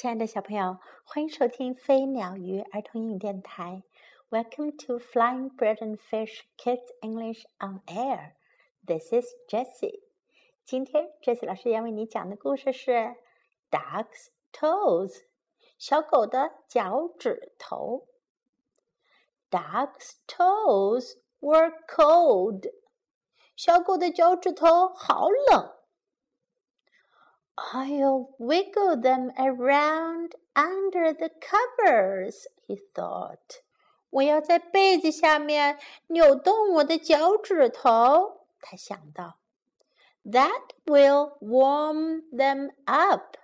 亲爱的小朋友，欢迎收听飞鸟鱼儿童英语电台。Welcome to Flying Bird and Fish Kids English on Air. This is Jessie. 今天 Jessie 老师要为你讲的故事是《Dog's Toes》小狗的脚趾头。Dog's toes were cold. 小狗的脚趾头好冷。 I'll wiggle them around under the covers, he thought. 我要在被子下面扭动我的脚趾头，他想到。That will warm them up.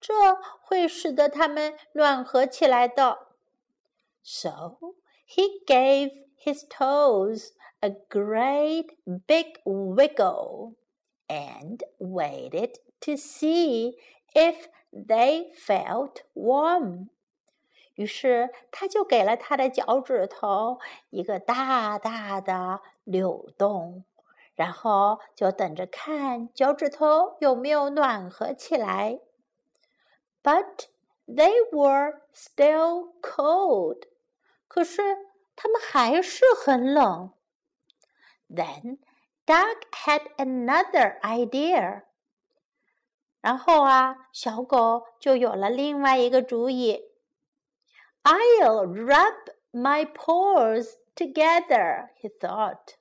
这会使得它们暖和起来的。So he gave his toes a great big wiggle and waited to see if they felt warm。于是他就给了他的脚趾头一个大大的扭动，然后就等着看脚趾头有没有暖和起来。But they were still cold。可是他们还是很冷。Then Dog had another idea. 然后啊，小狗就有了另外一个主意。I'll rub my paws together, he thought.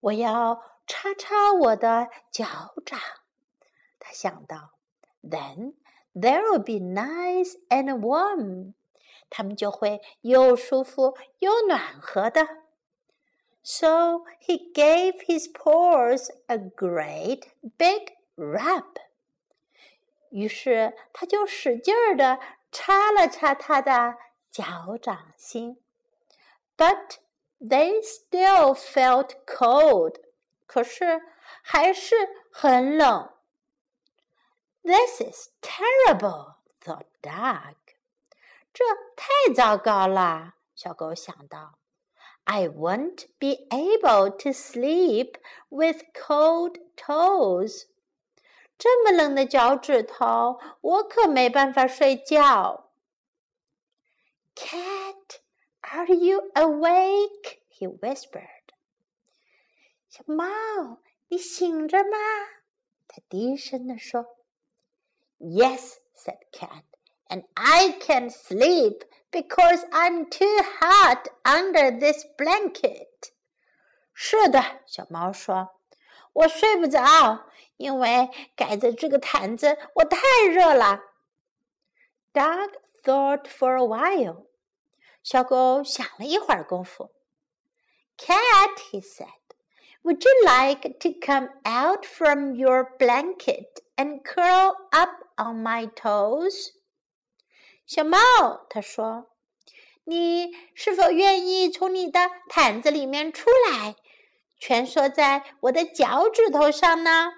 我要擦擦我的脚掌，他想到。Then they'll be nice and warm. 它们就会又舒服又暖和的。So he gave his paws a great big rub. 于是他就使劲儿的插了插他的脚掌心。But they still felt cold，可是还是很冷。This is terrible, thought Dog。这太糟糕了，小狗想到。I won't be able to sleep with cold toes. 这么冷的脚趾头，我可没办法睡觉。Cat, are you awake? He whispered. 小猫，你醒着吗？他低声地说。Yes, said Cat, and I can sleep because I'm too hot under this blanket. 是的，小猫说。 我睡不着，因为盖着这个毯子，我太热了。Dog thought for a while。小狗想了一会儿功夫。Cat, he said, would you like to come out from your blanket and curl up on my toes？小猫，他说，你是否愿意从你的毯子里面出来？ 蜷缩在我的脚趾头上呢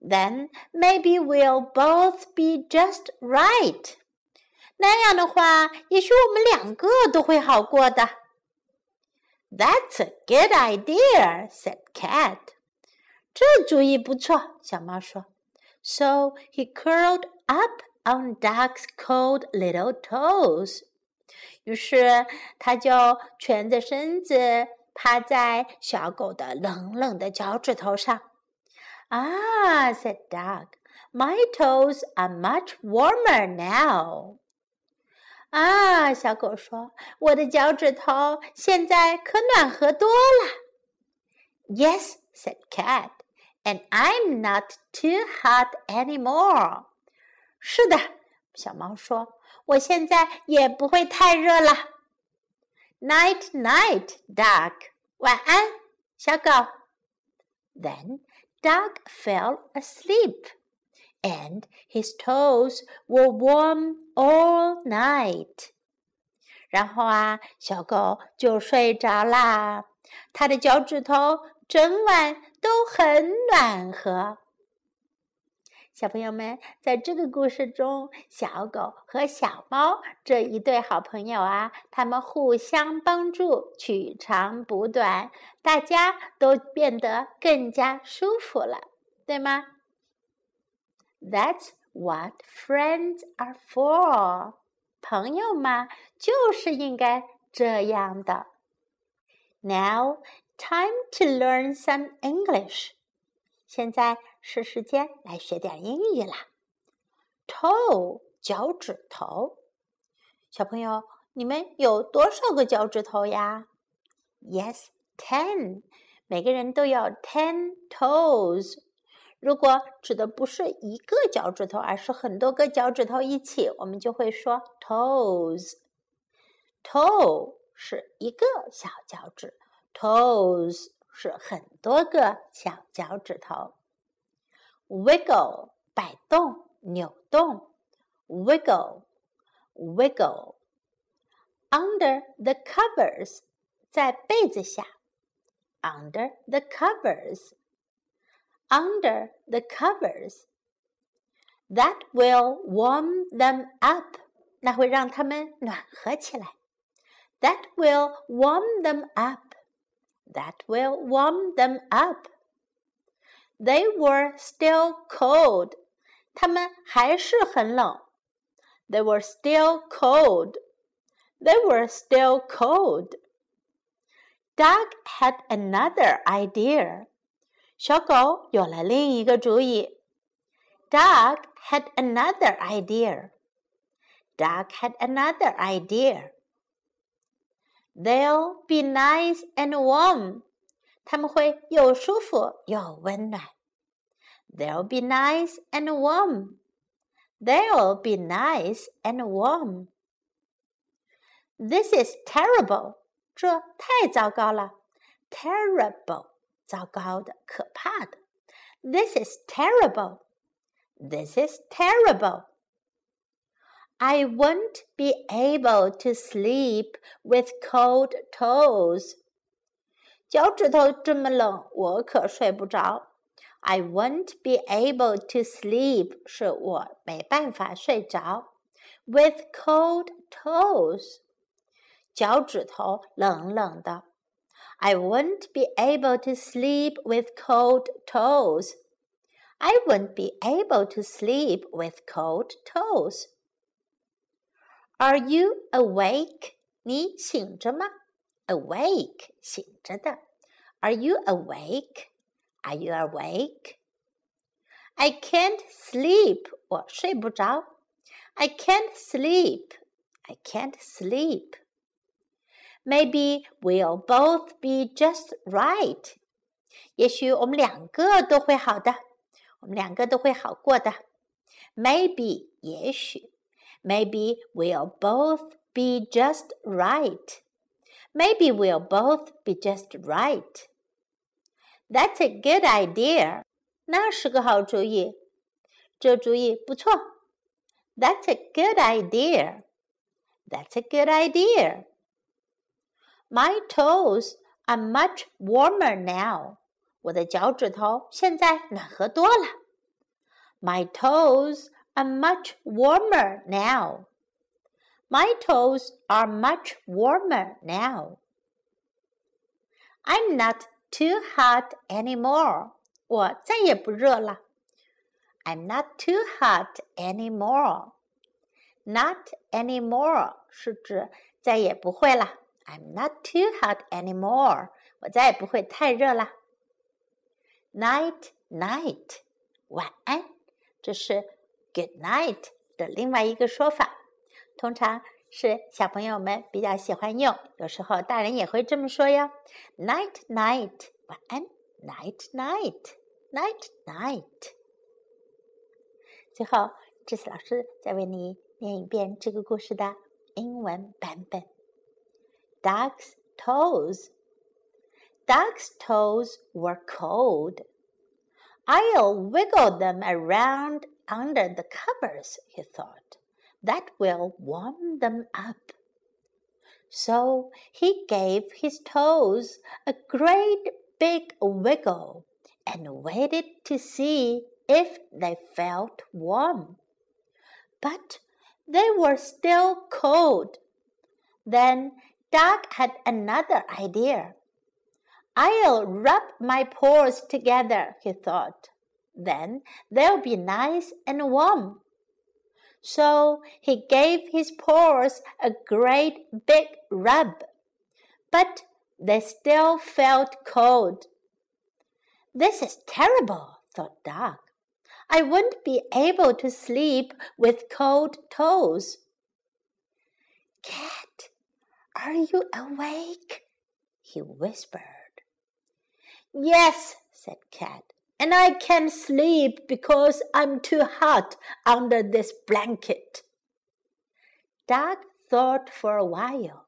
？Then maybe we'll both be just right. right。那样的话，也许我们两个都会好过的。That's a good idea," said Cat. 这主意不错，小猫说。So he curled up on Dog's cold little toes. 于是他就蜷着身子趴在小狗的冷冷的脚趾头上。Ah, said dog. my toes are much warmer now. 啊，小狗说：“我的脚趾头现在可暖和多了。” Yes, said cat, and I'm not too hot anymore. 是的，小猫说：“我现在也不会太热了。” Night, night, dog. 晚安，小狗。Then Dog fell asleep, and his toes were warm all night. 然后啊，小狗就睡着啦，它的脚趾头整晚都很暖和。小朋友们，在这个故事中，小狗和小猫这一对好朋友啊，他们互相帮助，取长补短，大家都变得更加舒服了，对吗？That's what friends are for。朋友嘛，就是应该这样的。Now time to learn some English。现在是时间来学点英语啦。Toe 脚趾头，小朋友，你们有多少个脚趾头呀？Yes, ten。每个人都有 ten toes。如果指的不是一个脚趾头，而是很多个脚趾头一起，我们就会说 toes。toe 是一个小脚趾，toes 是很多个小脚趾头。wiggle 摆动、扭动，wiggle，wiggle。under the covers 在被子下，under the covers。under the covers. That will warm them up. 那会让它们暖和起来。That will warm them up. That will warm them up. they were still cold. 他们还是很冷。They were still cold. They were still cold. Dog had another idea. 小狗有了另一个主意。Dog had another idea. Dog had another idea. They'll be nice and warm. 他们会又舒服又温暖。They'll be nice and warm. They'll be nice and warm. This is terrible. 这太糟糕了。Terrible. 糟糕的、可怕的。This is terrible. This is terrible. I won't be able to sleep with cold toes. 脚趾头这么冷，我可睡不着。I won't be able to sleep 是我没办法睡着。With cold toes，脚趾头冷冷的。I won't be able to sleep with cold toes. I won't be able to sleep with cold toes. Are you awake? 你醒着吗 ？Awake，醒着的。Are you awake? Are you awake? I can't sleep. 我睡不着。I can't sleep. I can't sleep. Maybe we'll both be just right. 也许我们两个都会好的，我们两个都会好过的。Maybe 也许，Maybe we'll both be just right. Maybe we'll both be just right. That's a good idea. 那是个好主意，这主意不错。That's a good idea. That's a good idea. My toes are much warmer now. 我的脚趾头现在暖和多了。My toes are much warmer now. My toes are much warmer now. I'm not too hot anymore. 我再也不热了。I'm not too hot anymore. Not anymore 是指再也不会了。I'm not too hot anymore. 我再也不会太热了。Night, night，晚安，这是 good night 的另外一个说法， 通常是小朋友们比较喜欢用，有时候大人也会这么说哟。Night, night，晚安。Night, night, night, night。最后，这次老师再为你念一遍这个故事的英文版本。Duck's toes. Duck's toes were cold. I'll wiggle them around under the covers, he thought. That will warm them up. So he gave his toes a great big wiggle and waited to see if they felt warm. But they were still cold. Then Dog had another idea. I'll rub my paws together, he thought. Then they'll be nice and warm. So he gave his paws a great big rub. But they still felt cold. This is terrible, thought Dog. I won't be able to sleep with cold toes. Cat, are you awake? he whispered. Yes, said Cat, and I can't sleep because I'm too hot under this blanket. Dog thought for a while.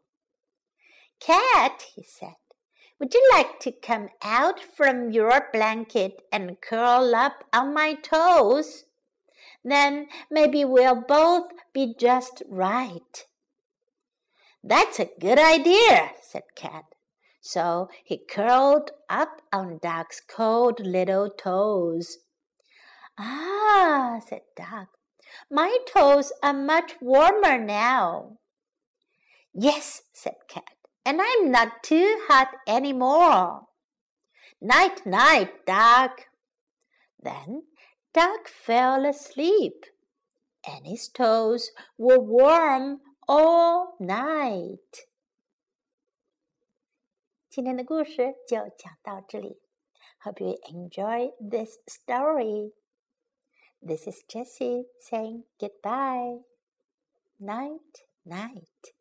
Cat, he said, would you like to come out from your blanket and curl up on my toes? Then maybe we'll both be just right. That's a good idea, said Cat. So he curled up on Dog's cold little toes. Ah, said Dog, my toes are much warmer now. Yes, said Cat, and I'm not too hot any more. Night, night, Dog. Then Dog fell asleep, and his toes were warm all night. 今天的故事就讲到这里。Hope you enjoy this story. This is Jessie saying goodbye. Night, night.